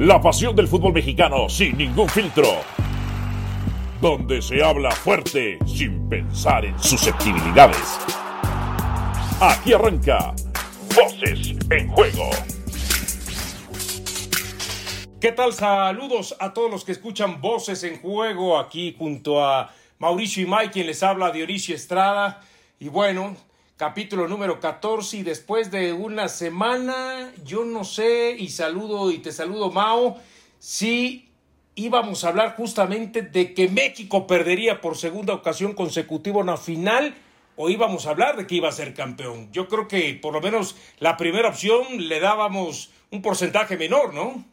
La pasión del fútbol mexicano sin ningún filtro. Donde se habla fuerte sin pensar en susceptibilidades. Aquí arranca Voces en Juego. ¿Qué tal? Saludos a todos los que escuchan Voces en Juego aquí junto a Mauricio y Mike, quien les habla Dionisio Estrada. Y bueno, capítulo número 14 y después de una semana, yo no sé, y saludo y te saludo Mao, si íbamos a hablar justamente de que México perdería por segunda ocasión consecutiva una final o íbamos a hablar de que iba a ser campeón. Yo creo que por lo menos la primera opción le dábamos un porcentaje menor, ¿no?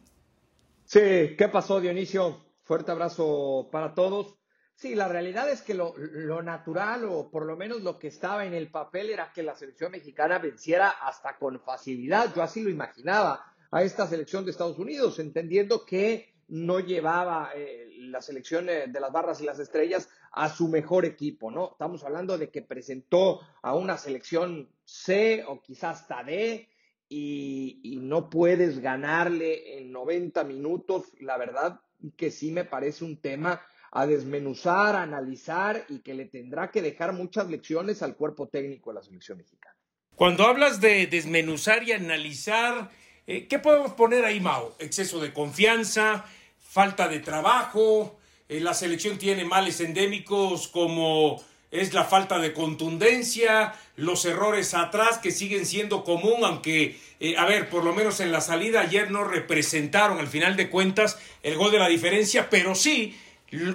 Sí, ¿qué pasó Dionisio? Fuerte abrazo para todos. Sí, la realidad es que lo, natural, o por lo menos lo que estaba en el papel, era que la selección mexicana venciera hasta con facilidad. Yo así lo imaginaba a esta selección de Estados Unidos, entendiendo que no llevaba eh, la selección eh, de las barras y las estrellas a su mejor equipo, ¿no? Estamos hablando de que presentó a una selección C o quizás hasta D y, y no puedes ganarle en 90 minutos. La verdad que sí me parece un tema a desmenuzar, a analizar y que le tendrá que dejar muchas lecciones al cuerpo técnico de la selección mexicana. Cuando hablas de desmenuzar y analizar, eh, ¿qué podemos poner ahí, Mao? Exceso de confianza, falta de trabajo, eh, la selección tiene males endémicos como es la falta de contundencia, los errores atrás que siguen siendo común, aunque, eh, a ver, por lo menos en la salida ayer no representaron al final de cuentas el gol de la diferencia, pero sí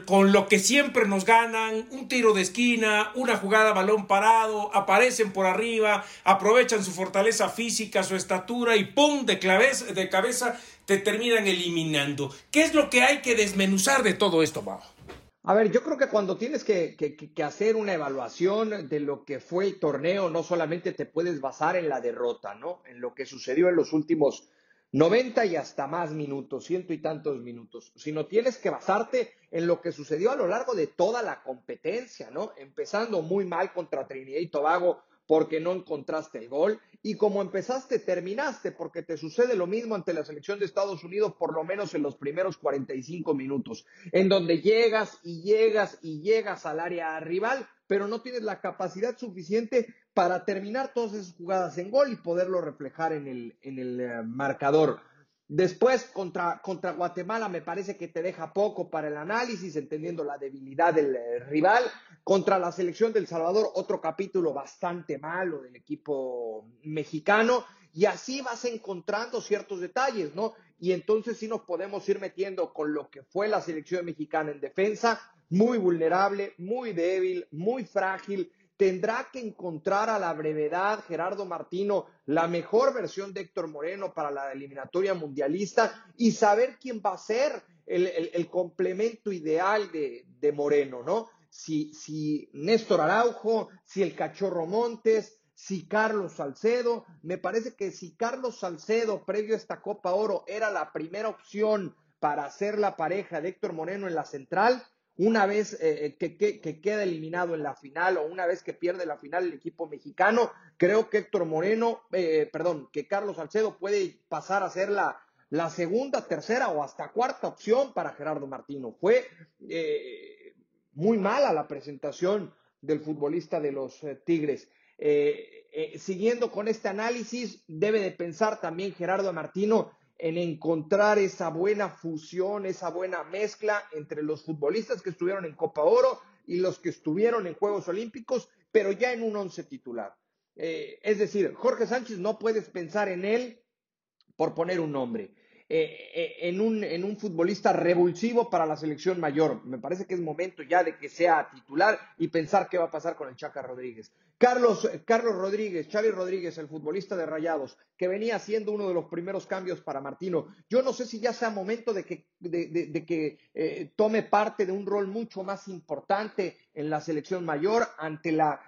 con lo que siempre nos ganan, un tiro de esquina, una jugada balón parado, aparecen por arriba, aprovechan su fortaleza física, su estatura y ¡pum! de, cabeza, te terminan eliminando. ¿Qué es lo que hay que desmenuzar de todo esto, Mau? A ver, yo creo que cuando tienes que, que, hacer una evaluación de lo que fue el torneo, no solamente te puedes basar en la derrota, ¿no? En lo que sucedió en los últimos 90 y hasta más minutos, ciento y tantos minutos, sino tienes que basarte en lo que sucedió a lo largo de toda la competencia, ¿no? Empezando muy mal contra Trinidad y Tobago porque no encontraste el gol y como empezaste, terminaste porque te sucede lo mismo ante la selección de Estados Unidos por lo menos en los primeros 45 minutos, en donde llegas y llegas y llegas al área rival, pero no tienes la capacidad suficiente para terminar todas esas jugadas en gol y poderlo reflejar en el, en el eh, marcador. Después, contra, contra Guatemala, me parece que te deja poco para el análisis, entendiendo la debilidad del eh, rival. Contra la selección del Salvador, otro capítulo bastante malo del equipo mexicano. Y así vas encontrando ciertos detalles, ¿no? Y entonces sí nos podemos ir metiendo con lo que fue la selección mexicana en defensa, muy vulnerable, muy débil, muy frágil tendrá que encontrar a la brevedad Gerardo Martino la mejor versión de Héctor Moreno para la eliminatoria mundialista y saber quién va a ser el, complemento ideal de, Moreno, ¿no? Si, si Néstor Araujo, si el Cachorro Montes, si Carlos Salcedo, me parece que si Carlos Salcedo, previo a esta Copa Oro, era la primera opción para hacer la pareja de Héctor Moreno en la central, una vez eh, eh, que, queda eliminado en la final o una vez que pierde la final el equipo mexicano, creo que Héctor Moreno, eh, perdón, que Carlos Salcedo puede pasar a ser la, la segunda, tercera o hasta cuarta opción para Gerardo Martino. Fue muy mala la presentación del futbolista de los Tigres. Siguiendo con este análisis, debe de pensar también Gerardo Martino en encontrar esa buena fusión, esa buena mezcla entre los futbolistas que estuvieron en Copa Oro y los que estuvieron en Juegos Olímpicos, pero ya en un once titular. Eh, es decir, Jorge Sánchez no puedes pensar en él por poner un nombre. Eh, eh, en, un, en un futbolista revulsivo para la selección mayor. Me parece que es momento ya de que sea titular y pensar qué va a pasar con el Chaca Rodríguez. Carlos, Carlos Rodríguez, Xavi Rodríguez, el futbolista de Rayados, que venía siendo uno de los primeros cambios para Martino. Yo no sé si ya sea momento de que, de, que eh, tome parte de un rol mucho más importante en la selección mayor ante la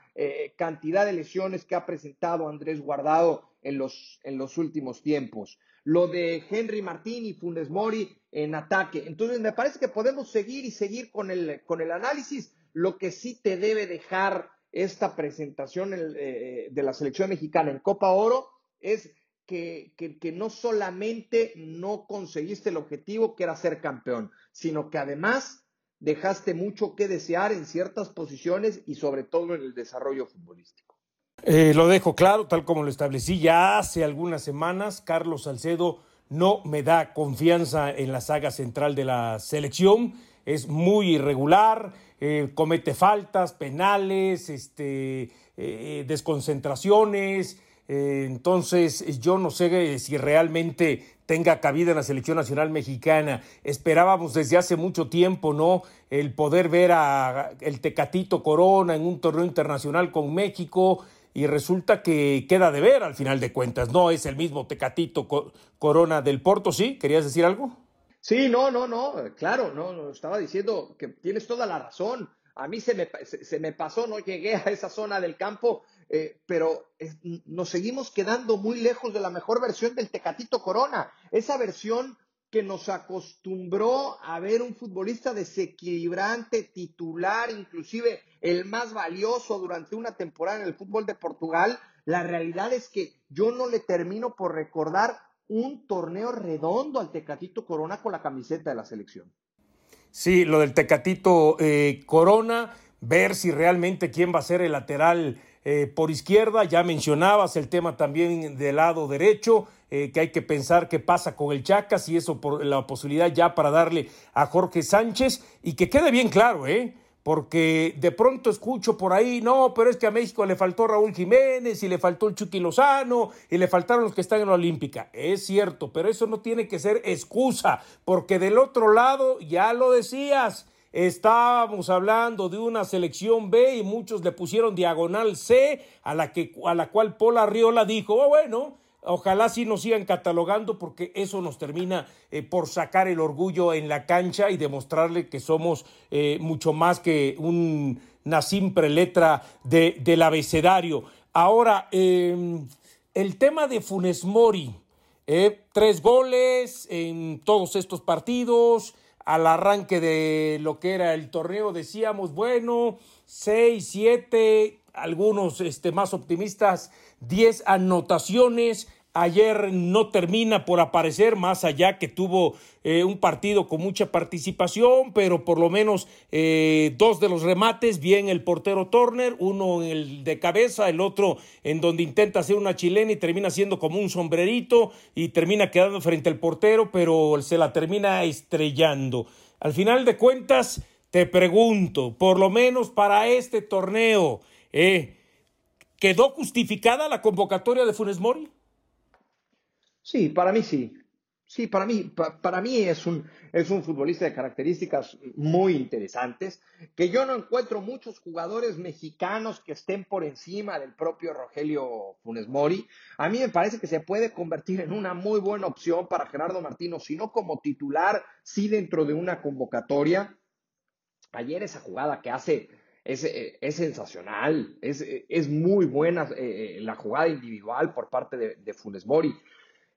cantidad de lesiones que ha presentado Andrés Guardado en los, en los últimos tiempos lo de Henry Martín y Funes Mori en ataque. Entonces, me parece que podemos seguir y seguir con el, con el análisis. Lo que sí te debe dejar esta presentación eh, de la selección mexicana en Copa Oro es que, que, no solamente no conseguiste el objetivo que era ser campeón, sino que además dejaste mucho que desear en ciertas posiciones y sobre todo en el desarrollo futbolístico. Eh, lo dejo claro, tal como lo establecí ya hace algunas semanas, Carlos Salcedo no me da confianza en la saga central de la selección, es muy irregular, eh, comete faltas, penales, este, eh, desconcentraciones, entonces, yo no sé si realmente tenga cabida en la selección nacional mexicana. Esperábamos desde hace mucho tiempo, ¿no? El poder ver a el Tecatito Corona en un torneo internacional con México y resulta que queda de ver al final de cuentas. No es el mismo Tecatito Corona del Porto, ¿sí? ¿Querías decir algo? Sí, no, no, no, claro, no, no, estaba diciendo que tienes toda la razón. A mí se me, se me pasó, no llegué a esa zona del campo eh, pero nos seguimos quedando muy lejos de la mejor versión del Tecatito Corona, esa versión que nos acostumbró a ver un futbolista desequilibrante, titular, inclusive el más valioso durante una temporada en el fútbol de Portugal. La realidad es que yo no le termino por recordar un torneo redondo al Tecatito Corona con la camiseta de la selección. Sí, lo del Tecatito eh, Corona, ver si realmente quién va a ser el lateral eh, por izquierda, ya mencionabas el tema también del lado derecho, eh, que hay que pensar qué pasa con el Chacas y eso por la posibilidad ya para darle a Jorge Sánchez y que quede bien claro, ¿eh? Porque de pronto escucho por ahí, no, pero es que a México le faltó Raúl Jiménez y le faltó el Chucky Lozano y le faltaron los que están en la Olímpica. Es cierto, pero eso no tiene que ser excusa, porque del otro lado, ya lo decías, Estábamos hablando de una selección B y muchos le pusieron diagonal C, a la, que, a la cual Paul Arriola dijo, oh, bueno, ojalá sí nos sigan catalogando porque eso nos termina eh, por sacar el orgullo en la cancha y demostrarle que somos eh, mucho más que un, una simple letra de, del abecedario. Ahora, em, el tema de Funes Mori, eh, tres goles en todos estos partidos, al arranque de lo que era el torneo decíamos, bueno, seis, siete, algunos este, más optimistas, diez anotaciones. Ayer no termina por aparecer, más allá que tuvo eh, un partido con mucha participación, pero por lo menos eh, dos de los remates, bien el portero Turner, uno en el de cabeza, el otro en donde intenta hacer una chilena y termina siendo como un sombrerito y termina quedando frente al portero, pero se la termina estrellando. Al final de cuentas, te pregunto, por lo menos para este torneo, eh, ¿quedó justificada la convocatoria de Funes Mori? Sí, para mí sí. Sí, para mí, para mí es un, es un futbolista de características muy interesantes, que yo no encuentro muchos jugadores mexicanos que estén por encima del propio Rogelio Funes Mori. A mí me parece que se puede convertir en una muy buena opción para Gerardo Martino, si no como titular, sí dentro de una convocatoria. Ayer esa jugada que hace es, es sensacional, es, es, muy buena eh, la jugada individual por parte de Funes Mori.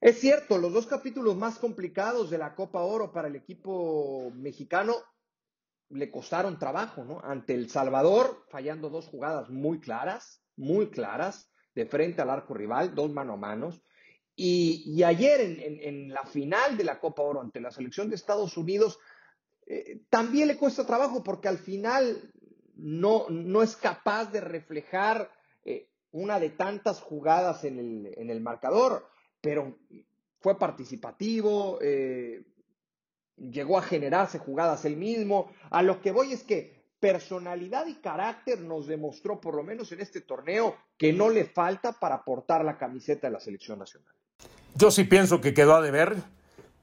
Es cierto, los dos capítulos más complicados de la Copa Oro para el equipo mexicano le costaron trabajo, ¿no? Ante El Salvador, fallando dos jugadas muy claras, muy claras, de frente al arco rival, dos mano a manos. Y, ayer en, la final de la Copa Oro ante la selección de Estados Unidos, eh, también le cuesta trabajo porque al final no, no es capaz de reflejar eh, una de tantas jugadas en el, en el marcador pero fue participativo, eh, llegó a generarse jugadas él mismo. A lo que voy es que personalidad y carácter nos demostró, por lo menos en este torneo, que no le falta para portar la camiseta de la selección nacional. Yo sí pienso que quedó a deber,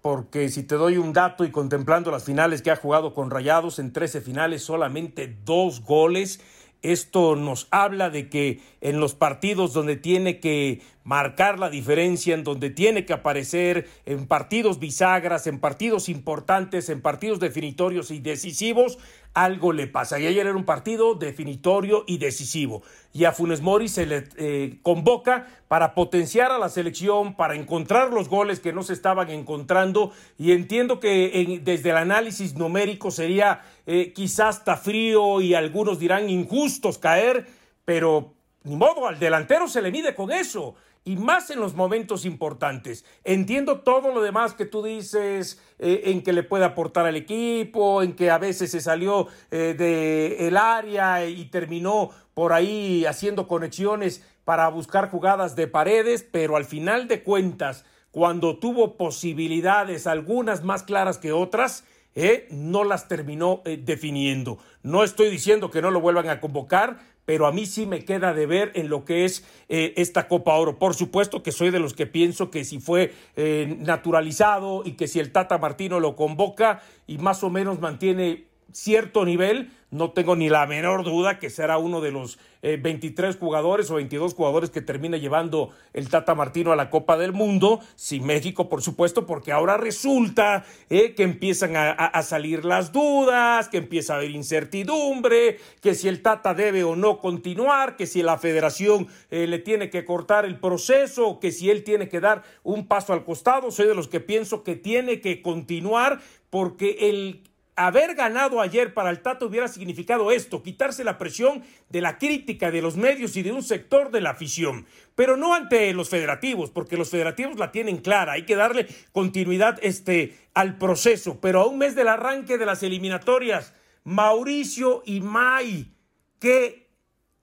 porque si te doy un dato y contemplando las finales que ha jugado con Rayados, en 13 finales solamente dos goles. Esto nos habla de que en los partidos donde tiene que marcar la diferencia, en donde tiene que aparecer, en partidos bisagras, en partidos importantes, en partidos definitorios y decisivos, algo le pasa. Y ayer era un partido definitorio y decisivo. Y a Funes Mori se le eh, convoca para potenciar a la selección, para encontrar los goles que no se estaban encontrando. Y entiendo que desde el análisis numérico sería eh, quizás hasta frío y algunos dirán injustos caer, pero ni modo, al delantero se le mide con eso y más en los momentos importantes. Entiendo todo lo demás que tú dices, eh, en que le puede aportar al equipo, en que a veces se salió eh, del área y terminó por ahí haciendo conexiones para buscar jugadas de paredes, pero al final de cuentas, cuando tuvo posibilidades, algunas más claras que otras, eh, no las terminó definiendo. No estoy diciendo que no lo vuelvan a convocar, pero a mí sí me queda de ver en lo que es eh, esta Copa Oro. Por supuesto que soy de los que pienso que si fue eh, naturalizado y que si el Tata Martino lo convoca y más o menos mantiene cierto nivel, no tengo ni la menor duda que será uno de los 23 eh, jugadores o 22 jugadores que termine llevando el Tata Martino a la Copa del Mundo, sin México, por supuesto, porque ahora resulta eh, que empiezan a, salir las dudas, que empieza a haber incertidumbre, que si el Tata debe o no continuar, que si la federación eh, le tiene que cortar el proceso, que si él tiene que dar un paso al costado. Soy de los que pienso que tiene que continuar porque el haber ganado ayer para el Tato hubiera significado esto, quitarse la presión de la crítica de los medios y de un sector de la afición, pero no ante los federativos, porque los federativos la tienen clara, hay que darle continuidad este, al proceso, pero a un mes del arranque de las eliminatorias, Mauricio y May, ¿qué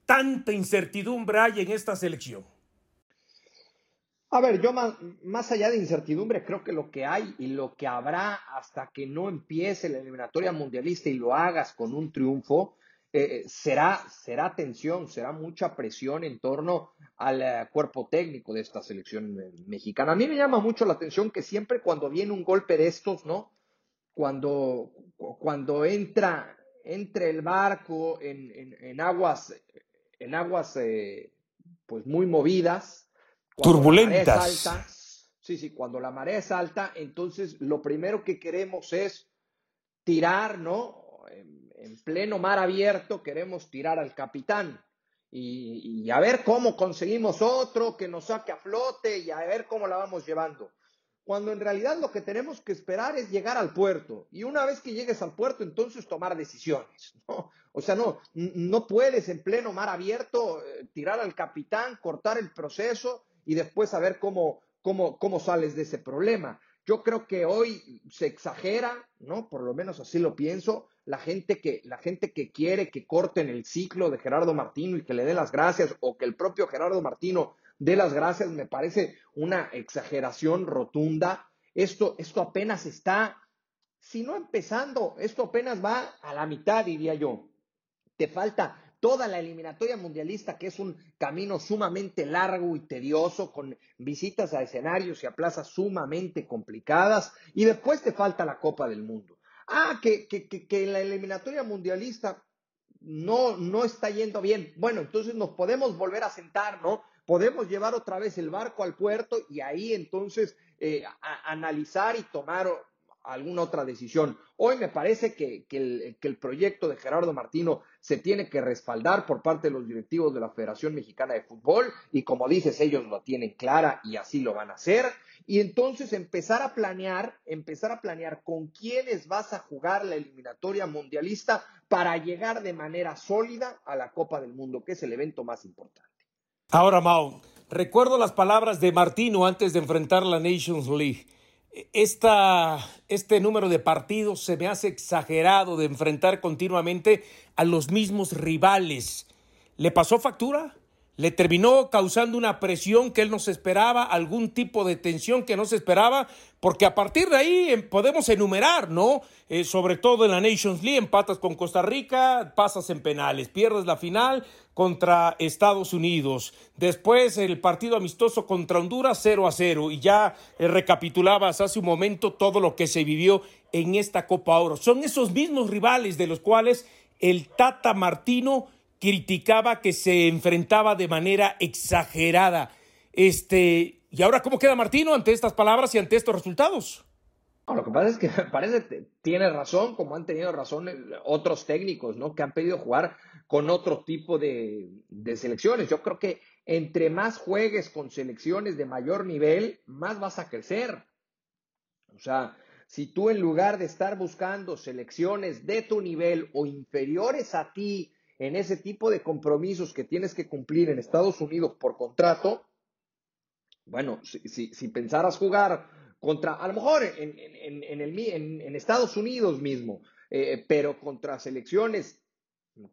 tanta incertidumbre hay en esta selección? A ver, yo más, allá de incertidumbre, creo que lo que hay y lo que habrá hasta que no empiece la eliminatoria mundialista y lo hagas con un triunfo, eh, será, será tensión, será mucha presión en torno al eh, cuerpo técnico de esta selección eh, mexicana. A mí me llama mucho la atención que siempre cuando viene un golpe de estos, ¿no? Cuando, cuando entra, entre el barco en, aguas, en aguas pues muy movidas, turbulentas. sí, sí, cuando la marea es alta, entonces lo primero que queremos es tirar, ¿no? En, pleno mar abierto queremos tirar al capitán y, a ver cómo conseguimos otro que nos saque a flote y a ver cómo la vamos llevando. Cuando en realidad lo que tenemos que esperar es llegar al puerto y una vez que llegues al puerto entonces tomar decisiones, ¿no? O sea, no, no puedes en pleno mar abierto eh, tirar al capitán, cortar el proceso y después saber cómo, cómo, cómo sales de ese problema. Yo creo que hoy se exagera, ¿no? Por lo menos así lo pienso. La gente que, la gente que quiere que corten el ciclo de Gerardo Martino y que le dé las gracias, o que el propio Gerardo Martino dé las gracias, me parece una exageración rotunda. Esto, esto apenas está, si no empezando, esto apenas va a la mitad, diría yo. Te falta toda la eliminatoria mundialista, que es un camino sumamente largo y tedioso, con visitas a escenarios y a plazas sumamente complicadas, y después te falta la Copa del Mundo. Ah, que, que, que, la eliminatoria mundialista no, no está yendo bien. Bueno, entonces nos podemos volver a sentar, ¿no? Podemos llevar otra vez el barco al puerto y ahí entonces eh, analizar y tomar alguna otra decisión. Hoy me parece que, el, proyecto de Gerardo Martino se tiene que respaldar por parte de los directivos de la Federación Mexicana de Fútbol y como dices, ellos lo tienen clara y así lo van a hacer. Y entonces empezar a planear, empezar a planear con quiénes vas a jugar la eliminatoria mundialista para llegar de manera sólida a la Copa del Mundo, que es el evento más importante. Ahora, Mao, recuerdo las palabras de Martino antes de enfrentar la Nations League esta, este número de partidos se me hace exagerado de enfrentar continuamente a los mismos rivales. ¿Le pasó factura? Le terminó causando una presión que él no se esperaba, algún tipo de tensión que no se esperaba, porque a partir de ahí em, podemos enumerar, ¿no? Eh, sobre todo en la Nations League, empatas con Costa Rica, pasas en penales, pierdes la final contra Estados Unidos, después el partido amistoso contra Honduras 0 a 0 y ya eh, recapitulabas hace un momento todo lo que se vivió en esta Copa Oro. Son esos mismos rivales de los cuales el Tata Martino criticaba que se enfrentaba de manera exagerada. Este, ¿y ahora cómo queda Martino ante estas palabras y ante estos resultados? lo que pasa es que parece que tiene razón, como han tenido razón otros técnicos, ¿no? Que han pedido jugar con otro tipo de, de selecciones. Yo creo que entre más juegues con selecciones de mayor nivel, más vas a crecer. O sea, si tú en lugar de estar buscando selecciones de tu nivel o inferiores a ti, en ese tipo de compromisos que tienes que cumplir en Estados Unidos por contrato, Bueno, si, si, pensaras jugar contra, a lo mejor en, en, Estados Unidos mismo, eh, pero contra selecciones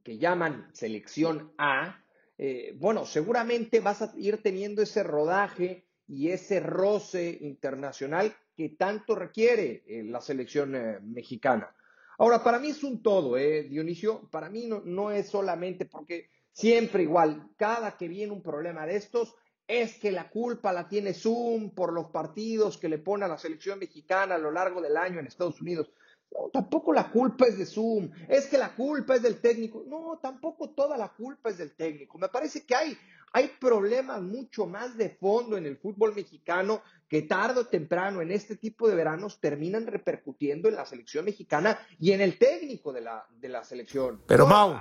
que llaman selección A, eh, bueno, seguramente vas a ir teniendo ese rodaje y ese roce internacional que tanto requiere eh, la selección mexicana. Ahora, para mí es un todo, Dionisio, para mí no, no es solamente porque siempre igual, cada que viene un problema de estos, es que la culpa la tiene Zoom por los partidos que le pone a la selección mexicana a lo largo del año en Estados Unidos. No, tampoco la culpa es de Zoom, es que la culpa es del técnico. No, tampoco toda la culpa es del técnico. Me parece que hay, hay problemas mucho más de fondo en el fútbol mexicano que tarde o temprano en este tipo de veranos terminan repercutiendo en la selección mexicana y en el técnico de la, de la selección. Pero Mau,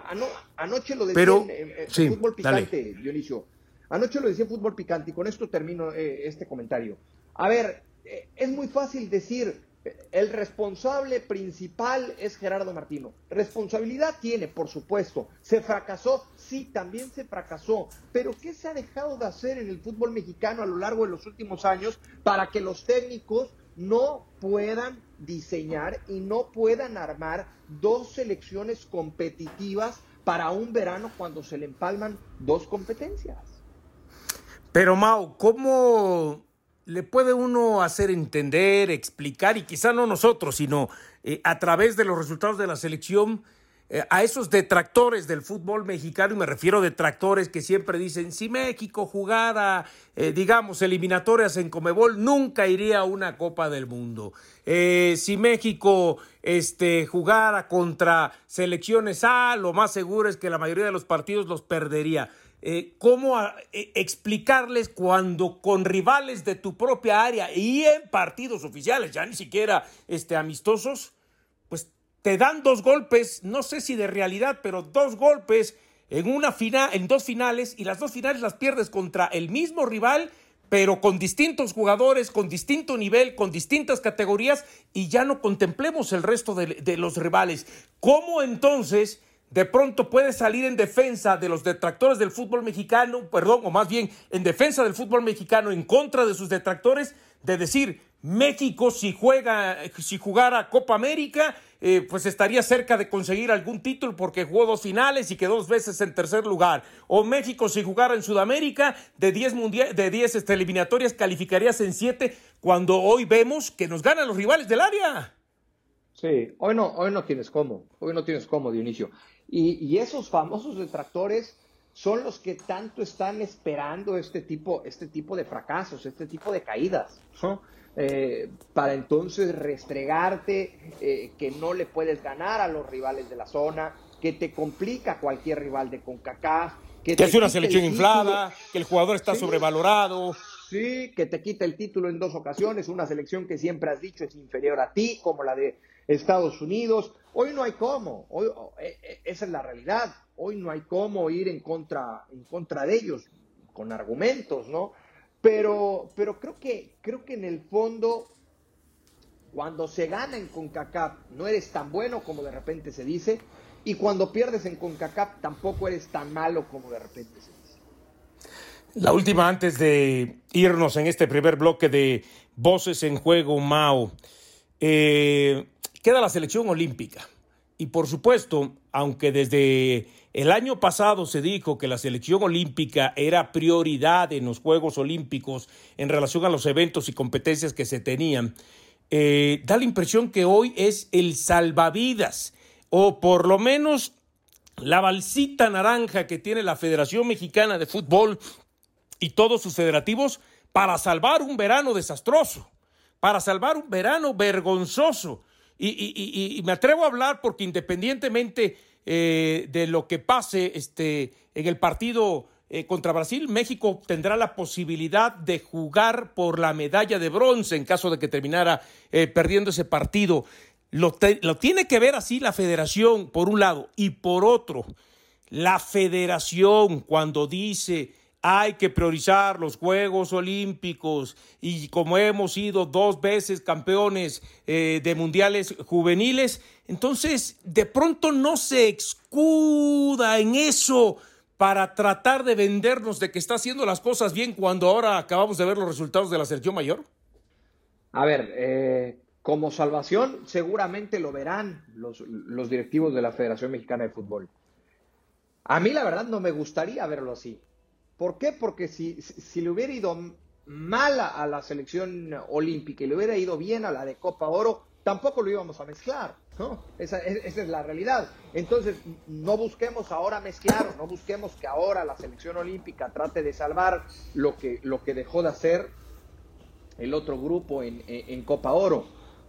anoche lo decía en, fútbol picante, Dionisio. Anoche lo decía en fútbol picante y con esto termino eh, este comentario. A ver, eh, es muy fácil decir el responsable principal es Gerardo Martino. Responsabilidad tiene, por supuesto. Se fracasó, sí, también se fracasó. Pero ¿qué se ha dejado de hacer en el fútbol mexicano a lo largo de los últimos años para que los técnicos no puedan diseñar y no puedan armar dos selecciones competitivas para un verano cuando se le empalman dos competencias? Pero Mau, ¿cómo le puede uno hacer entender, explicar, y quizá no nosotros, sino eh, a través de los resultados de la selección, a esos detractores del fútbol mexicano, y me refiero a detractores que siempre dicen, si México jugara, eh, digamos, eliminatorias en Comebol, nunca iría a una Copa del Mundo. si México este, jugara contra selecciones A, lo más seguro es que la mayoría de los partidos los perdería. Eh, cómo eh, explicarles cuando con rivales de tu propia área y en partidos oficiales, ya ni siquiera este, amistosos, te dan dos golpes, no sé si de realidad, pero dos golpes en una final, en dos finales, y las dos finales las pierdes contra el mismo rival, pero con distintos jugadores, con distinto nivel, con distintas categorías, y ya no contemplemos el resto de, los rivales. ¿Cómo entonces? de pronto puede salir en defensa de los detractores del fútbol mexicano, perdón, o más bien en defensa del fútbol mexicano en contra de sus detractores, de decir, México si juega, si jugara Copa América, eh, pues estaría cerca de conseguir algún título porque jugó dos finales y quedó dos veces en tercer lugar. O México si jugara en Sudamérica, de 10 de 10 este, eliminatorias calificarías en 7, cuando hoy vemos que nos ganan los rivales del área. Sí, hoy no, hoy no tienes cómo, hoy no tienes cómo, Dionisio. Y, esos famosos detractores son los que tanto están esperando este tipo, este tipo de fracasos, este tipo de caídas, eh, para entonces restregarte eh, que no le puedes ganar a los rivales de la zona, que te complica cualquier rival de CONCACAF. Que, es una selección inflada, que el jugador está sobrevalorado. Sí, que te quita el título en dos ocasiones, una selección que siempre has dicho es inferior a ti, como la de Estados Unidos. Hoy no hay cómo, hoy, e, e, esa es la realidad. Hoy no hay cómo ir en contra, en contra de ellos con argumentos, ¿no? Pero, pero creo que, creo que en el fondo, cuando se gana en CONCACAF, no eres tan bueno como de repente se dice, y cuando pierdes en CONCACAF, tampoco eres tan malo como de repente se dice. La última antes de irnos en este primer bloque de Voces en Juego, Mao. Eh, queda la selección olímpica. Y por supuesto, aunque desde el año pasado se dijo que la selección olímpica era prioridad en los Juegos Olímpicos en relación a los eventos y competencias que se tenían, eh, da la impresión que hoy es el salvavidas, o por lo menos la balsita naranja que tiene la Federación Mexicana de Fútbol y todos sus federativos para salvar un verano desastroso, para salvar un verano vergonzoso. Y, me atrevo a hablar porque independientemente eh, de lo que pase este, en el partido eh, contra Brasil, México tendrá la posibilidad de jugar por la medalla de bronce en caso de que terminara eh, perdiendo ese partido. Lo, lo tiene que ver así la federación, por un lado, y por otro, la federación cuando dice hay que priorizar los Juegos Olímpicos y como hemos sido dos veces campeones eh, de mundiales juveniles, entonces de pronto no se escuda en eso para tratar de vendernos de que está haciendo las cosas bien cuando ahora acabamos de ver los resultados de la selección mayor? A ver, eh, como salvación seguramente lo verán los, los directivos de la Federación Mexicana de Fútbol. A mí la verdad no me gustaría verlo así. ¿Por qué? Porque si, si le hubiera ido mal a la selección olímpica y le hubiera ido bien a la de Copa Oro, tampoco lo íbamos a mezclar, ¿no? Esa, esa, es la realidad. Entonces, no busquemos ahora mezclar, no busquemos que ahora la selección olímpica trate de salvar lo que, lo que dejó de hacer el otro grupo en, en Copa Oro.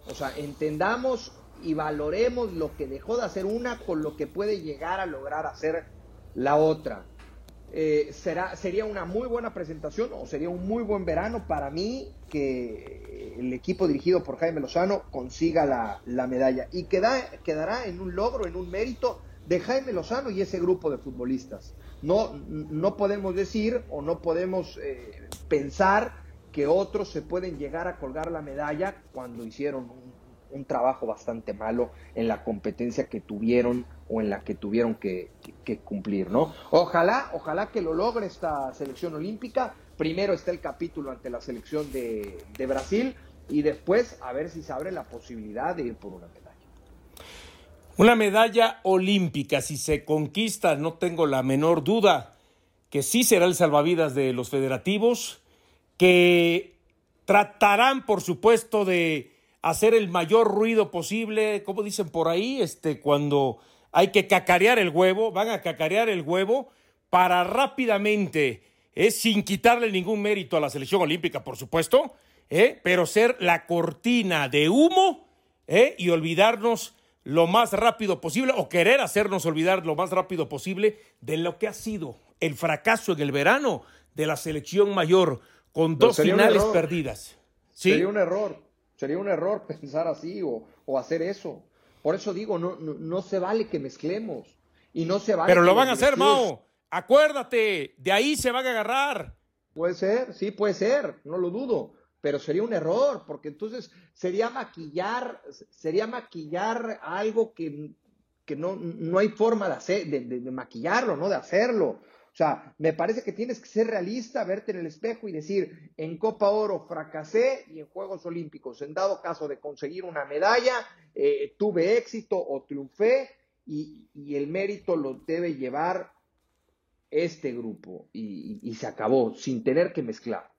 O sea, entendamos y valoremos lo que dejó de hacer una con lo que puede llegar a lograr hacer la otra. Eh, será, sería una muy buena presentación o sería un muy buen verano para mí que el equipo dirigido por Jaime Lozano consiga la, medalla y queda, quedará en un logro, en un mérito de Jaime Lozano y ese grupo de futbolistas. No, no podemos decir o no podemos eh, pensar que otros se pueden llegar a colgar la medalla cuando hicieron un un trabajo bastante malo en la competencia que tuvieron o en la que tuvieron que, cumplir, ¿no? Ojalá, ojalá que lo logre esta selección olímpica. Primero está el capítulo ante la selección de, Brasil y después a ver si se abre la posibilidad de ir por una medalla. Una medalla olímpica, si se conquista, no tengo la menor duda que sí será el salvavidas de los federativos, que tratarán, por supuesto, de hacer el mayor ruido posible, como dicen por ahí, este, cuando hay que cacarear el huevo, van a cacarear el huevo para rápidamente, eh, sin quitarle ningún mérito a la selección olímpica, por supuesto, eh, pero ser la cortina de humo eh, y olvidarnos lo más rápido posible o querer hacernos olvidar lo más rápido posible de lo que ha sido el fracaso en el verano de la selección mayor con dos finales perdidas. ¿Sí? Sería un error, Sería un error pensar así o, hacer eso. Por eso digo, no, no, se vale que mezclemos. Y no se vale. Pero lo van a hacer, Mao. Acuérdate, de ahí se van a agarrar. Puede ser, sí, puede ser, no lo dudo. Pero sería un error, porque entonces sería maquillar, sería maquillar algo que, que no, no hay forma de, hacer, de maquillarlo, ¿no? De hacerlo. O sea, me parece que tienes que ser realista, verte en el espejo y decir, en Copa Oro fracasé y en Juegos Olímpicos, en dado caso de conseguir una medalla, eh, tuve éxito o triunfé y, el mérito lo debe llevar este grupo y, se acabó, sin tener que mezclar.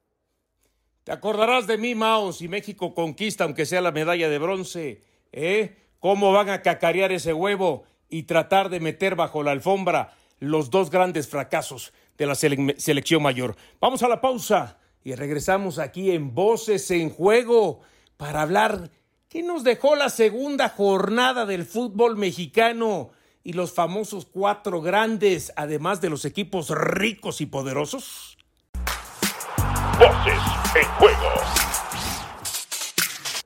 Te acordarás de mí, Mao, si México conquista, aunque sea la medalla de bronce, ¿eh? ¿Cómo van a cacarear ese huevo y tratar de meter bajo la alfombra los dos grandes fracasos de la selección mayor. Vamos a la pausa y regresamos aquí en Voces en Juego para hablar qué nos dejó la segunda jornada del fútbol mexicano y los famosos cuatro grandes, además de los equipos ricos y poderosos. Voces en Juego.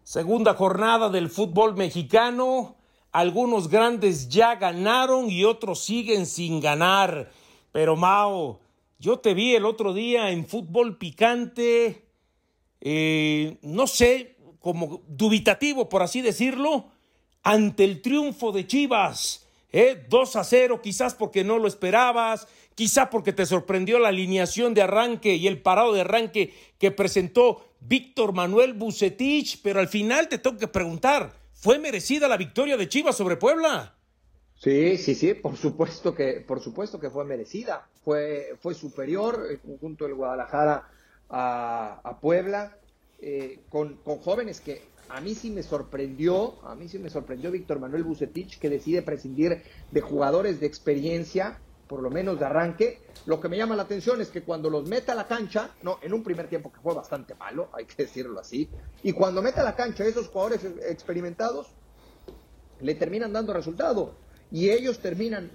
Segunda jornada del fútbol mexicano algunos grandes ya ganaron y otros siguen sin ganar. Pero Mao, yo te vi el otro día en fútbol picante, eh, no sé, como dubitativo, por así decirlo, ante el triunfo de Chivas. ¿eh? 2 a 0, quizás porque no lo esperabas, quizás porque te sorprendió la alineación de arranque y el parado de arranque que presentó Víctor Manuel Bucetich, pero al final te tengo que preguntar, ¿Fue merecida la victoria de Chivas sobre Puebla? Sí, sí, sí, por supuesto que, por supuesto que fue merecida. Fue, fue superior el conjunto del Guadalajara a, Puebla, eh, con, con, jóvenes que a mí sí me sorprendió, a mí sí me sorprendió Víctor Manuel Bucetich, que decide prescindir de jugadores de experiencia por lo menos de arranque. Lo que me llama la atención es que cuando los mete a la cancha, no, en un primer tiempo que fue bastante malo, hay que decirlo así, y cuando mete a la cancha esos jugadores experimentados, le terminan dando resultado. Y ellos terminan,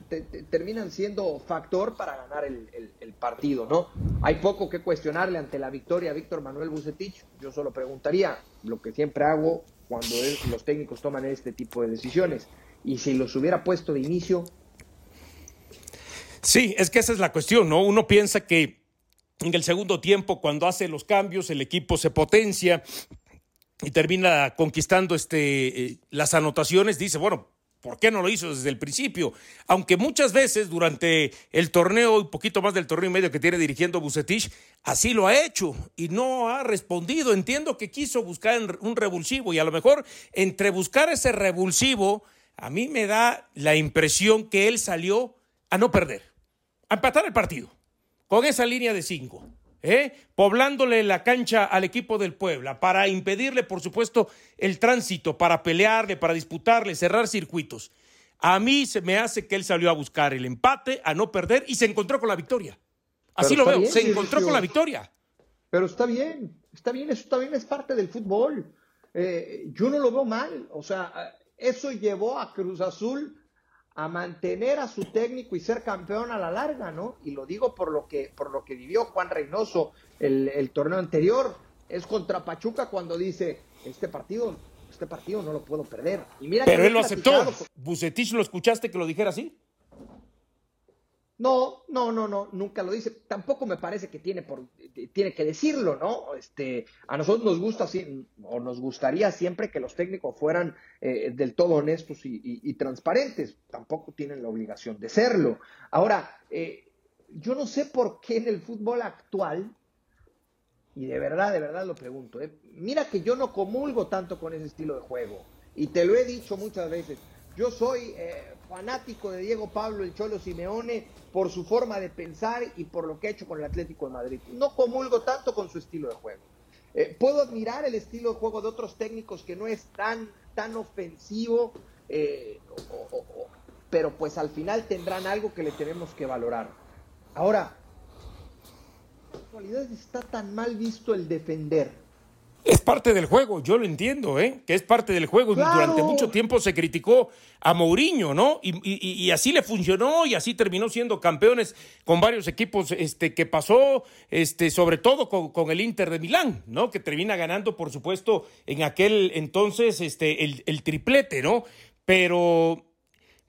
terminan siendo factor para ganar el, partido, ¿no? Hay poco que cuestionarle ante la victoria a Víctor Manuel Bucetich. Yo solo preguntaría lo que siempre hago cuando los técnicos toman este tipo de decisiones. Y si los hubiera puesto de inicio, Sí, es que esa es la cuestión, ¿no? Uno piensa que en el segundo tiempo, cuando hace los cambios, el equipo se potencia y termina conquistando este, eh, las anotaciones, dice, bueno, ¿Por qué no lo hizo desde el principio? Aunque muchas veces durante el torneo, un poquito más del torneo y medio que tiene dirigiendo Bucetich, así lo ha hecho y no ha respondido. Entiendo que quiso buscar un revulsivo y a lo mejor entre buscar ese revulsivo, a mí me da la impresión que él salió a no perder, a empatar el partido, con esa línea de cinco. ¿eh? poblándole la cancha al equipo del Puebla, para impedirle, por supuesto, el tránsito, para pelearle, para disputarle, cerrar circuitos. A mí se me hace que él salió a buscar el empate, a no perder y se encontró con la victoria. Así lo veo, se encontró con la victoria. Pero está bien, está bien, eso también es parte del fútbol. Eh, yo no lo veo mal, o sea, eso llevó a Cruz Azul a mantener a su técnico y ser campeón a la larga, ¿no? Y lo digo por lo que, por lo que vivió Juan Reynoso el, torneo anterior. Es contra Pachuca cuando dice, este partido, este partido no lo puedo perder. Y mira Pero él lo aceptó. Bucetich lo escuchaste que lo dijera así. No, no, no, no, nunca lo dice. Tampoco me parece que tiene, por, tiene que decirlo, ¿no? Este, a nosotros nos gusta, o nos gustaría siempre que los técnicos fueran eh, del todo honestos y, transparentes. Tampoco tienen la obligación de serlo. Ahora, eh, yo no sé por qué en el fútbol actual, y de verdad, de verdad lo pregunto, eh, mira que yo no comulgo tanto con ese estilo de juego. Y te lo he dicho muchas veces. Yo soy fanático de Diego Pablo el Cholo Simeone por su forma de pensar y por lo que ha hecho con el Atlético de Madrid. No comulgo tanto con su estilo de juego. Eh, puedo admirar el estilo de juego de otros técnicos que no es tan, tan ofensivo, eh, pero pues al final tendrán algo que le tenemos que valorar. Ahora, en actualidad está tan mal visto el defender es parte del juego, yo lo entiendo, ¿eh? que es parte del juego. Durante mucho tiempo se criticó a Mourinho, ¿no? Y, así le funcionó y así terminó siendo campeones con varios equipos este, que pasó, este, sobre todo con, el Inter de Milán, ¿no? Que termina ganando, por supuesto, en aquel entonces este, el, el triplete, ¿no? Pero,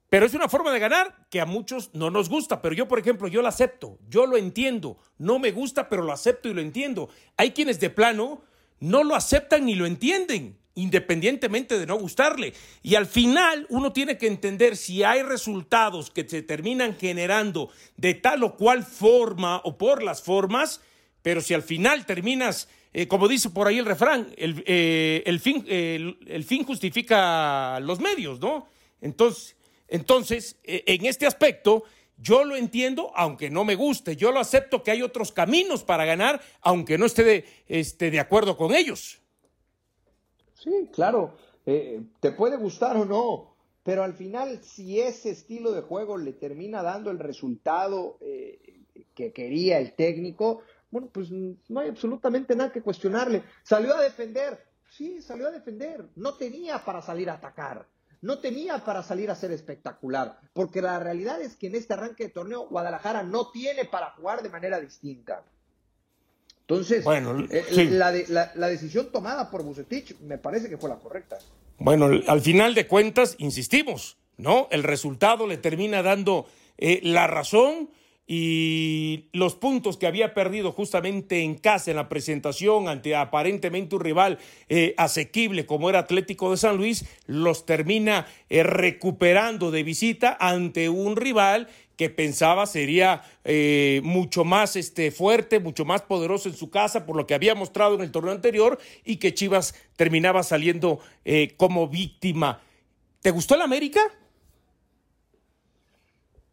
pero es una forma de ganar que a muchos no nos gusta. Pero yo, por ejemplo, yo lo acepto, yo lo entiendo. No me gusta, pero lo acepto y lo entiendo. Hay quienes de plano no lo aceptan ni lo entienden, independientemente de no gustarle. Y al final uno tiene que entender si hay resultados que se terminan generando de tal o cual forma o por las formas, pero si al final terminas, eh, como dice por ahí el refrán, el, eh, el fin, el, fin justifica los medios, ¿no? Entonces, entonces eh, en este aspecto yo lo entiendo, aunque no me guste. Yo lo acepto que hay otros caminos para ganar, aunque no esté de, este, de acuerdo con ellos. Sí, claro. Eh, te puede gustar o no, pero al final, si ese estilo de juego le termina dando el resultado eh, que quería el técnico, bueno, pues no hay absolutamente nada que cuestionarle. Salió a defender. Sí, salió a defender. No tenía para salir a atacar no tenía para salir a ser espectacular, porque la realidad es que en este arranque de torneo Guadalajara no tiene para jugar de manera distinta. Entonces, bueno, eh, la, decisión tomada por Bucetich me parece que fue la correcta. Bueno, al final de cuentas, insistimos, ¿no? El resultado le termina dando eh, la razón y los puntos que había perdido justamente en casa en la presentación ante aparentemente un rival eh, asequible como era Atlético de San Luis, los termina eh, recuperando de visita ante un rival que pensaba sería eh, mucho más este, fuerte, mucho más poderoso en su casa por lo que había mostrado en el torneo anterior y que Chivas terminaba saliendo como víctima. ¿Te gustó el América?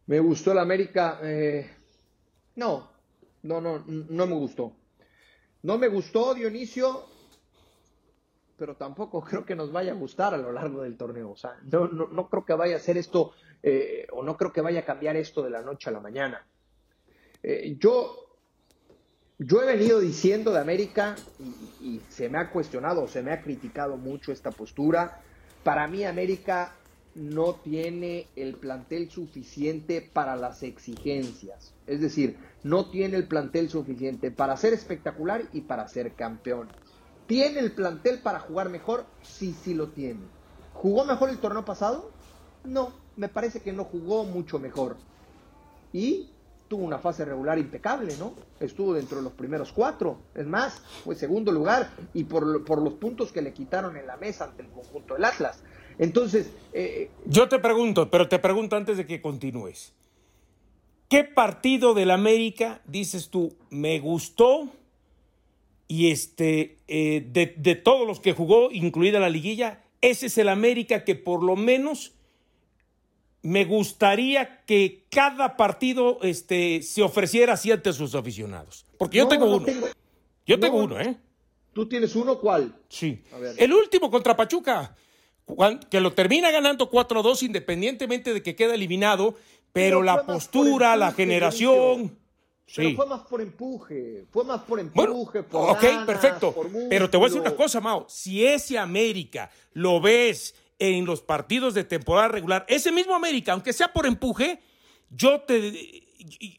Me gustó el América. Eh, no, no, no, no me gustó. No me gustó Dionisio, pero tampoco creo que nos vaya a gustar a lo largo del torneo. O sea, no, no, creo que vaya a ser esto, eh, o no creo que vaya a cambiar esto de la noche a la mañana. Eh, yo, yo he venido diciendo de América, y, y se me ha cuestionado, se me ha criticado mucho esta postura. Para mí, América no tiene el plantel suficiente para las exigencias. Es decir, no tiene el plantel suficiente para ser espectacular y para ser campeón. ¿Tiene el plantel para jugar mejor? Sí, sí lo tiene. ¿Jugó mejor el torneo pasado? No, me parece que no jugó mucho mejor. Y tuvo una fase regular impecable, ¿no? Estuvo dentro de los primeros cuatro. Es más, fue segundo lugar y por, por los puntos que le quitaron en la mesa ante el conjunto del Atlas. Entonces... Eh, Yo te pregunto, pero te pregunto antes de que continúes. ¿Qué partido del América dices tú me gustó y este eh, de, de, todos los que jugó, incluida la liguilla, ese es el América que por lo menos me gustaría que cada partido este, se ofreciera así ante sus aficionados. Porque yo tengo uno. yo tengo uno, ¿eh? ¿Tú tienes uno cuál? Sí. El último contra Pachuca, que lo termina ganando 4-2 independientemente de que queda eliminado, pero, la postura, la generación... Pero fue más por empuje, fue más por empuje, por Ok, perfecto. pero te voy a decir una cosa, Mao. Si ese América lo ves en los partidos de temporada regular, ese mismo América, aunque sea por empuje, yo te,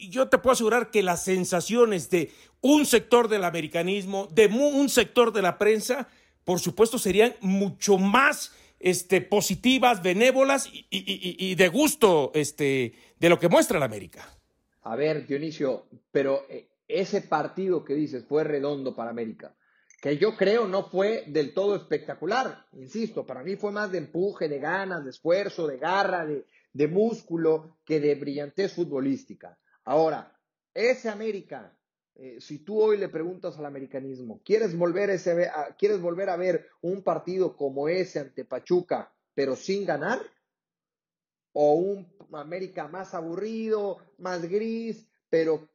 yo te puedo asegurar que las sensaciones de un sector del americanismo, de un sector de la prensa, por supuesto, serían mucho más este, positivas, benévolas y, de gusto este, de lo que muestra la América. A ver, Dionisio, pero eh, ese partido que dices fue redondo para América, que yo creo no fue del todo espectacular, insisto, para mí fue más de empuje, de ganas, de esfuerzo, de garra, de, de músculo que de brillantez futbolística. Ahora, ese América, eh, si tú hoy le preguntas al americanismo, ¿quieres volver, ese, a, ¿quieres volver a ver un partido como ese ante Pachuca, pero sin ganar? ¿O un América más aburrido, más gris, pero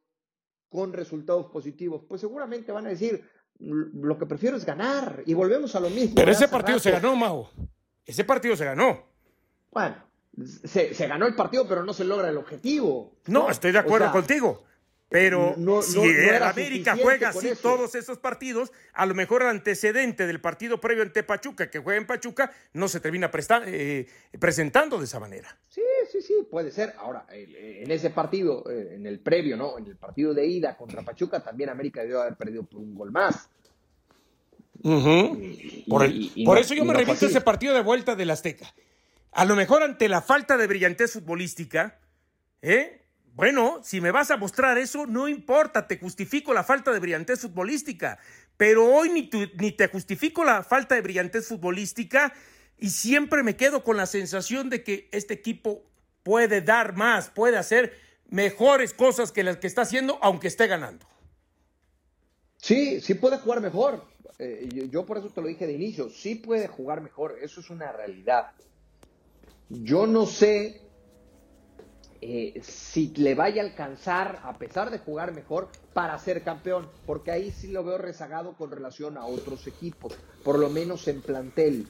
con resultados positivos? Pues seguramente van a decir, lo que prefiero es ganar y volvemos a lo mismo. Pero ese partido se ganó, Majo. Ese partido se ganó. Bueno, se, ganó el partido, pero no se logra el objetivo. No, estoy de acuerdo contigo. Pero si el América juega así todos esos partidos, a lo mejor el antecedente del partido previo ante Pachuca, que juega en Pachuca, no se termina eh, presentando de esa manera. Sí, sí, sí, puede ser. Ahora, en ese partido, eh, en el previo, ¿no? En el partido de ida contra Pachuca, también América debió haber perdido por un gol más. por, eso yo me repito ese partido de vuelta del Azteca. A lo mejor ante la falta de brillantez futbolística, ¿eh? Bueno, si me vas a mostrar eso, no importa, te justifico la falta de brillantez futbolística. Pero hoy ni, te justifico la falta de brillantez futbolística y siempre me quedo con la sensación de que este equipo puede dar más, puede hacer mejores cosas que las que está haciendo, aunque esté ganando. Sí, sí puede jugar mejor. Eh, yo, yo, por eso te lo dije de inicio, sí puede jugar mejor, eso es una realidad. Yo no sé eh, si le vaya a alcanzar, a pesar de jugar mejor, para ser campeón, porque ahí sí lo veo rezagado con relación a otros equipos, por lo menos en plantel.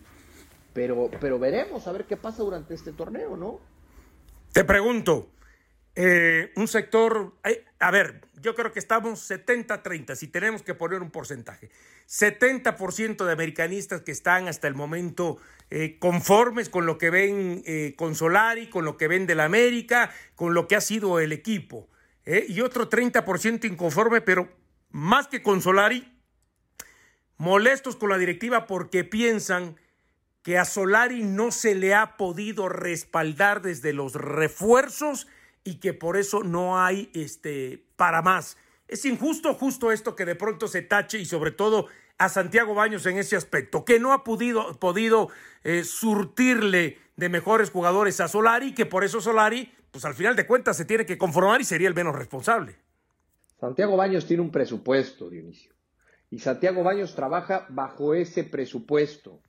Pero, pero veremos a ver qué pasa durante este torneo, ¿no? Te pregunto, eh, un sector, eh, a ver, yo creo que estamos 70-30, si tenemos que poner un porcentaje. 70% de americanistas que están hasta el momento eh, conformes con lo que ven con Solari, con lo que ven del América, con lo que ha sido el equipo. y otro 30% inconforme, pero más que con Solari, molestos con la directiva porque piensan que a Solari no se le ha podido respaldar desde los refuerzos y que por eso no hay este, para más. Es injusto justo esto que de pronto se tache y sobre todo a Santiago Baños en ese aspecto, que no ha podido, podido eh, surtirle de mejores jugadores a Solari, que por eso Solari, pues al final de cuentas se tiene que conformar y sería el menos responsable. Santiago Baños tiene un presupuesto, Dionisio, y Santiago Baños trabaja bajo ese presupuesto.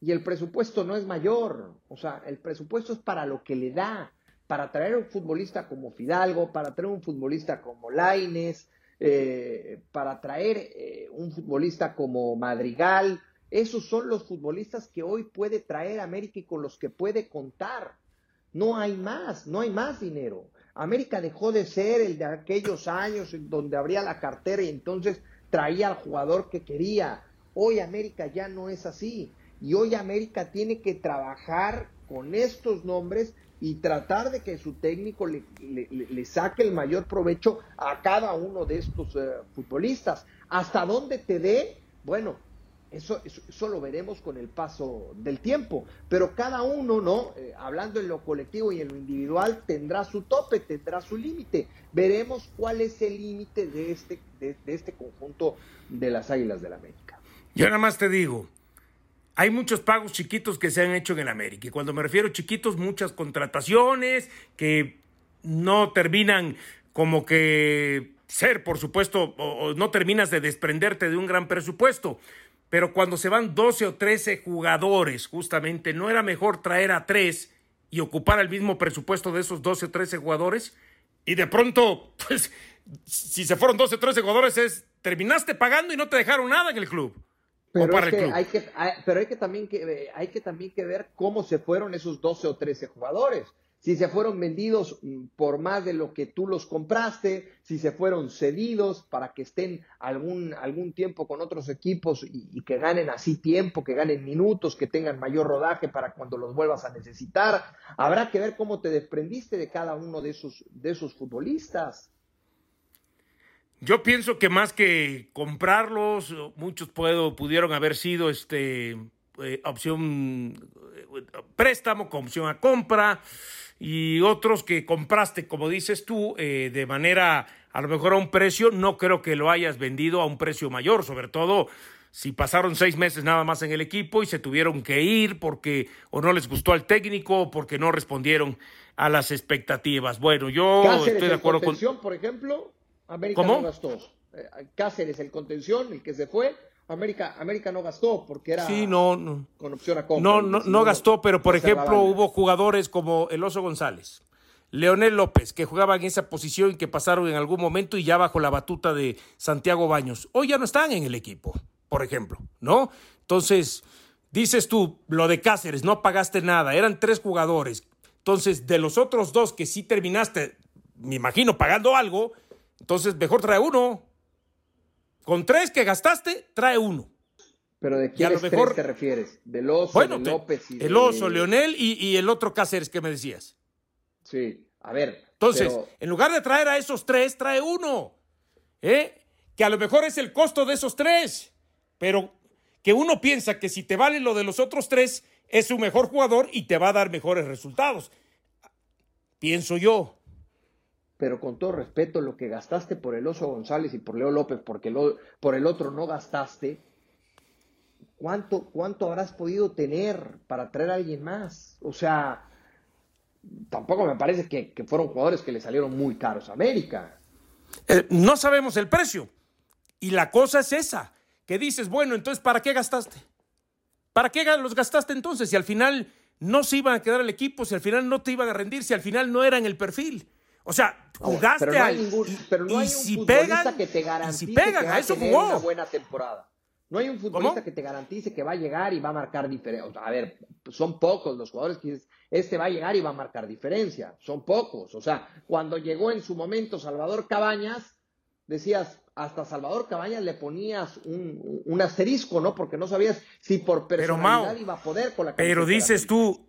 Y el presupuesto no es mayor, o sea, el presupuesto es para lo que le da para traer un futbolista como Fidalgo, para traer un futbolista como Laines, eh, para traer eh, un futbolista como Madrigal. Esos son los futbolistas que hoy puede traer América y con los que puede contar. No hay más, no hay más dinero. América dejó de ser el de aquellos años donde abría la cartera y entonces traía al jugador que quería. Hoy América ya no es así. Y hoy América tiene que trabajar con estos nombres y tratar de que su técnico le, saque el mayor provecho a cada uno de estos eh, futbolistas. ¿Hasta dónde te dé? Bueno, eso, eso, lo veremos con el paso del tiempo, pero cada uno, ¿no? Eh, hablando en lo colectivo y en lo individual, tendrá su tope, tendrá su límite. Veremos cuál es el límite de este, de, de este conjunto de las Águilas del la América. Yo nada más te digo, hay muchos pagos chiquitos que se han hecho en el América. Y cuando me refiero a chiquitos, muchas contrataciones que no terminan como que ser, por supuesto, o, no terminas de desprenderte de un gran presupuesto. Pero cuando se van 12 o 13 jugadores, justamente, ¿no era mejor traer a tres y ocupar el mismo presupuesto de esos 12 o 13 jugadores? Y de pronto, pues, si se fueron 12 o 13 jugadores, es terminaste pagando y no te dejaron nada en el club. Pero, Hay que, pero hay que también que hay que también que ver cómo se fueron esos 12 o 13 jugadores si se fueron vendidos mm, por más de lo que tú los compraste, si se fueron cedidos para que estén algún, algún tiempo con otros equipos y, que ganen así tiempo, que ganen minutos, que tengan mayor rodaje para cuando los vuelvas a necesitar. Habrá que ver cómo te desprendiste de cada uno de esos, de esos futbolistas. Yo pienso que más que comprarlos, muchos puedo, pudieron haber sido este, eh, opción eh, préstamo con opción a compra y otros que compraste, como dices tú, eh, de manera a lo mejor a un precio, no creo que lo hayas vendido a un precio mayor, sobre todo si pasaron seis meses nada más en el equipo y se tuvieron que ir porque o no les gustó al técnico o porque no respondieron a las expectativas. Bueno, yo estoy de acuerdo con... por ejemplo, América ¿Cómo? no gastó. Eh, Cáceres, el contención, el que se fue, América, América no gastó porque era sí, no, no. con opción a compra. No, no, no gastó, pero por ejemplo hubo jugadores como el Oso González, Leonel López, que jugaban en esa posición y que pasaron en algún momento y ya bajo la batuta de Santiago Baños. Hoy ya no están en el equipo, por ejemplo, ¿no? Entonces, dices tú, lo de Cáceres, no pagaste nada, eran tres jugadores. Entonces, de los otros dos que sí terminaste, me imagino, pagando algo, entonces mejor trae uno. Con tres que gastaste, trae uno. ¿Pero de quién te refieres? ¿Del Oso, de López? Y el Oso, Leonel y, el otro Cáceres que me decías. Sí, a ver. Entonces, en lugar de traer a esos tres, trae uno. ¿Eh? Que a lo mejor es el costo de esos tres. Pero que uno piensa que si te vale lo de los otros tres, es un mejor jugador y te va a dar mejores resultados. Pienso yo pero con todo respeto, lo que gastaste por el Oso González y por Leo López, porque por el otro no gastaste, ¿cuánto, ¿cuánto habrás podido tener para traer a alguien más? O sea, tampoco me parece que, fueron jugadores que le salieron muy caros a América. Eh, no sabemos el precio. Y la cosa es esa, que dices, bueno, entonces, ¿para qué gastaste? ¿Para qué los gastaste entonces? Si al final no se iban a quedar el equipo, si al final no te iban a rendir, si al final no eran el perfil. O sea, jugaste pero no hay ningún, pero no hay un si futbolista que te garantice que va a tener una buena temporada. No hay un futbolista que te garantice que va a llegar y va a marcar diferencia. a ver, son pocos los jugadores que dices, este va a llegar y va a marcar diferencia. Son pocos. O sea, cuando llegó en su momento Salvador Cabañas, decías, hasta Salvador Cabañas le ponías un, un asterisco, ¿no? Porque no sabías si por personalidad iba a poder con la Pero dices tú,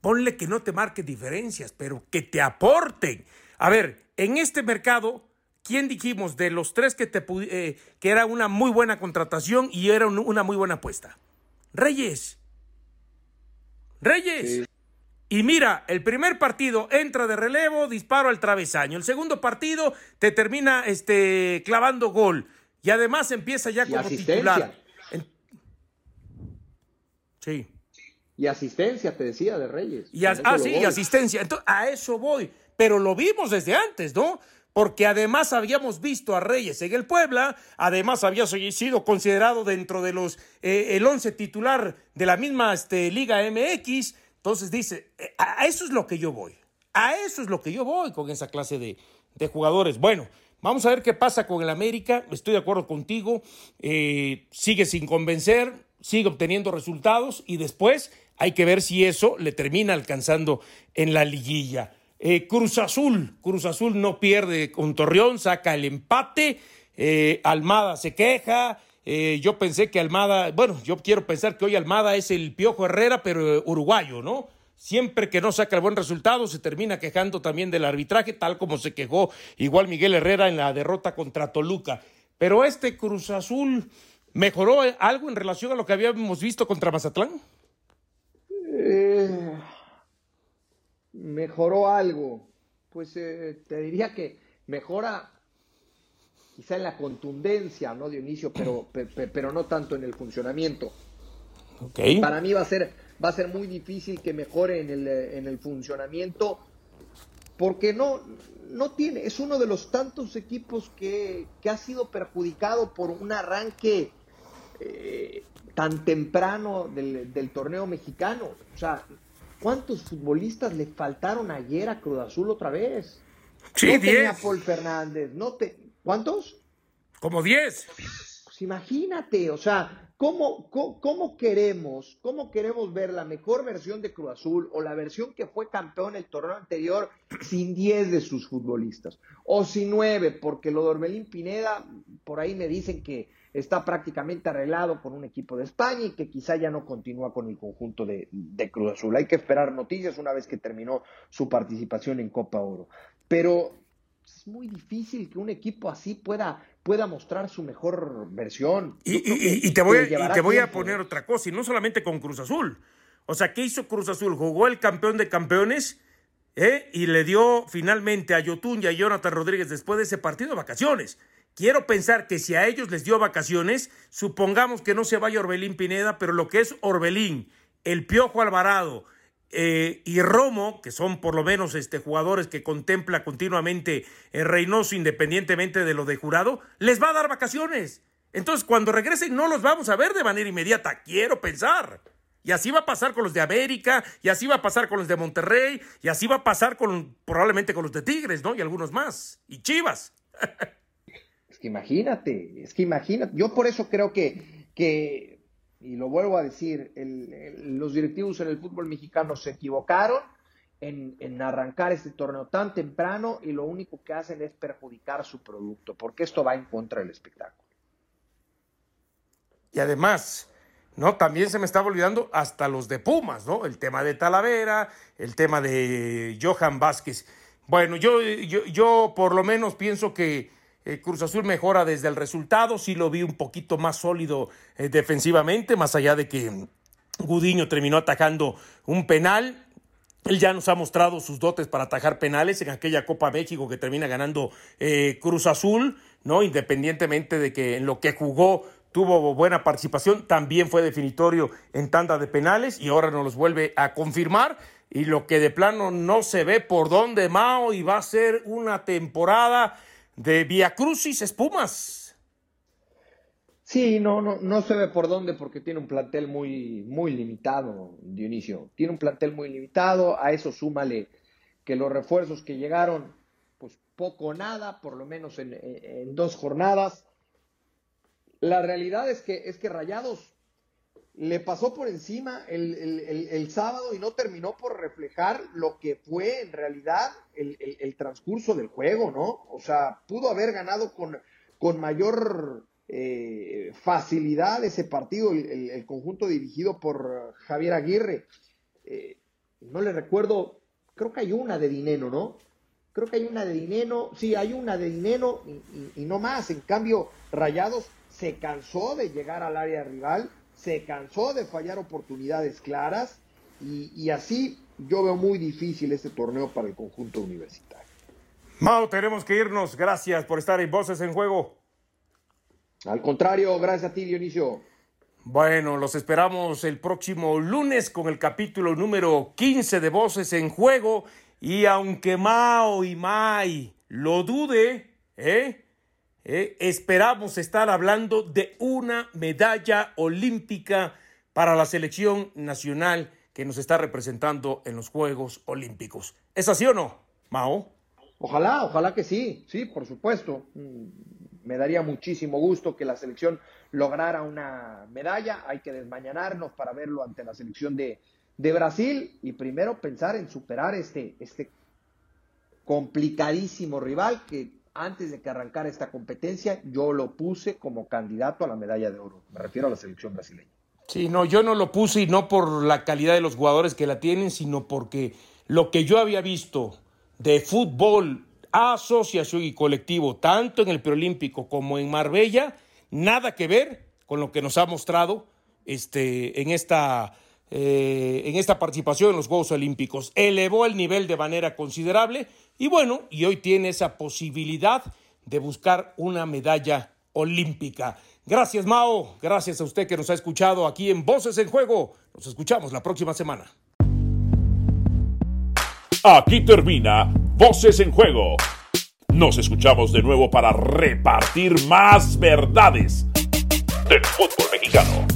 ponle que no te marque diferencias, pero que te aporten. A ver, en este mercado, ¿quién dijimos de los tres que, te, eh, que era una muy buena contratación y era una muy buena apuesta? Reyes. Reyes. Y mira, el primer partido entra de relevo, disparo al travesaño. El segundo partido te termina este, clavando gol. Y además empieza ya como titular. Sí. Y asistencia, te decía, de Reyes. Y ah, sí, y asistencia. Entonces, a eso voy. Pero lo vimos desde antes, ¿no? Porque además habíamos visto a Reyes en el Puebla, además había sido considerado dentro de los eh, el once titular de la misma este, Liga MX. Entonces dice, eh, a eso es lo que yo voy. A eso es lo que yo voy con esa clase de, de jugadores. Bueno, Vamos a ver qué pasa con el América. Estoy de acuerdo contigo. Eh, sigue sin convencer, sigue obteniendo resultados y después hay que ver si eso le termina alcanzando en la liguilla. Eh, Cruz Azul, Cruz Azul no pierde con Torreón, saca el empate. Eh, Almada se queja. yo pensé que Almada, bueno, yo quiero pensar que hoy Almada es el Piojo Herrera, pero uruguayo, ¿no? Siempre que no saca el buen resultado, se termina quejando también del arbitraje, tal como se quejó igual Miguel Herrera en la derrota contra Toluca. Pero este Cruz Azul mejoró algo en relación a lo que habíamos visto contra Mazatlán. Eh, mejoró algo. Pues eh, te diría que mejora quizá en la contundencia, ¿no? De inicio, pero, pero no tanto en el funcionamiento. Para mí va a ser va a ser muy difícil que mejore en el, en el funcionamiento porque no, no tiene, es uno de los tantos equipos que, ha sido perjudicado por un arranque eh, tan temprano del, torneo mexicano. O sea, ¿cuántos futbolistas le faltaron ayer a Cruz Azul otra vez? Sí, 10. Paul Fernández, no te... ¿Cuántos? Como 10. Pues imagínate, o sea, ¿Cómo, cómo, queremos, ¿Cómo queremos ver la mejor versión de Cruz Azul o la versión que fue campeón el torneo anterior sin 10 de sus futbolistas? O sin 9, porque lo de Orbelín Pineda, por ahí me dicen que está prácticamente arreglado con un equipo de España y que quizá ya no continúa con el conjunto de, de Cruz Azul. Hay que esperar noticias una vez que terminó su participación en Copa Oro. Pero es muy difícil que un equipo así pueda pueda mostrar su mejor versión. Y, te voy, a, te voy a poner otra cosa, y no solamente con Cruz Azul. O sea, ¿qué hizo Cruz Azul? Jugó el campeón de campeones ¿eh? y le dio finalmente a Yotun y a Jonathan Rodríguez después de ese partido vacaciones. Quiero pensar que si a ellos les dio vacaciones, supongamos que no se vaya Orbelín Pineda, pero lo que es Orbelín, el Piojo Alvarado, eh, y Romo, que son por lo menos este, jugadores que contempla continuamente el Reynoso independientemente de lo de jurado, les va a dar vacaciones. Entonces, cuando regresen, no los vamos a ver de manera inmediata, quiero pensar. Y así va a pasar con los de América, y así va a pasar con los de Monterrey, y así va a pasar con probablemente con los de Tigres, ¿no? Y algunos más. Y Chivas. que imagínate, es que imagínate. Yo por eso creo que, que y lo vuelvo a decir, los directivos en el fútbol mexicano se equivocaron en, arrancar este torneo tan temprano y lo único que hacen es perjudicar su producto, porque esto va en contra del espectáculo. Y además, ¿no? También se me estaba olvidando hasta los de Pumas, ¿no? El tema de Talavera, el tema de Johan Vázquez. Bueno, yo, yo, yo por lo menos pienso que eh, Cruz Azul mejora desde el resultado, sí lo vi un poquito más sólido eh, defensivamente, más allá de que Gudiño terminó atajando un penal. Él ya nos ha mostrado sus dotes para atajar penales en aquella Copa México que termina ganando eh, Cruz Azul, ¿no? Independientemente de que en lo que jugó tuvo buena participación, también fue definitorio en tanda de penales y ahora nos los vuelve a confirmar. Y lo que de plano no se ve por dónde Mao y va a ser una temporada de Via Crucis Espumas. Sí, no, no, no se ve por dónde porque tiene un plantel muy, muy limitado, Dionisio. Tiene un plantel muy limitado, a eso súmale que los refuerzos que llegaron, pues poco o nada, por lo menos en, dos jornadas. La realidad es que, es que Rayados le pasó por encima el, sábado y no terminó por reflejar lo que fue en realidad el, transcurso del juego, ¿no? O sea, pudo haber ganado con, con mayor eh, facilidad ese partido, el, conjunto dirigido por Javier Aguirre. Eh, no le recuerdo, creo que hay una de Dineno, ¿no? Creo que hay una de Dineno, sí, hay una de Dineno y no más. En cambio, Rayados se cansó de llegar al área rival se cansó de fallar oportunidades claras y, así yo veo muy difícil este torneo para el conjunto universitario. Mau, tenemos que irnos. Gracias por estar en Voces en Juego. Al contrario, gracias a ti, Dionisio. Bueno, los esperamos el próximo lunes con el capítulo número 15 de Voces en Juego. Y aunque Mao y Mai lo dude, ¿eh? Eh, esperamos estar hablando de una medalla olímpica para la selección nacional que nos está representando en los Juegos Olímpicos. ¿Es así o no, Mao? Ojalá, ojalá que sí, sí, por supuesto. Mm, me daría muchísimo gusto que la selección lograra una medalla. Hay que desmañanarnos para verlo ante la selección de, de Brasil y primero pensar en superar este, este complicadísimo rival que antes de que arrancara esta competencia, yo lo puse como candidato a la medalla de oro. Me refiero a la selección brasileña. Sí, no, yo no lo puse y no por la calidad de los jugadores que la tienen, sino porque lo que yo había visto de fútbol, asociación y colectivo, tanto en el preolímpico como en Marbella, nada que ver con lo que nos ha mostrado este, en esta eh, en esta participación en los Juegos Olímpicos. Elevó el nivel de manera considerable y bueno, y hoy tiene esa posibilidad de buscar una medalla olímpica. Gracias, Mao. Gracias a usted que nos ha escuchado aquí en Voces en Juego. Nos escuchamos la próxima semana. Aquí termina Voces en Juego. Nos escuchamos de nuevo para repartir más verdades del fútbol mexicano.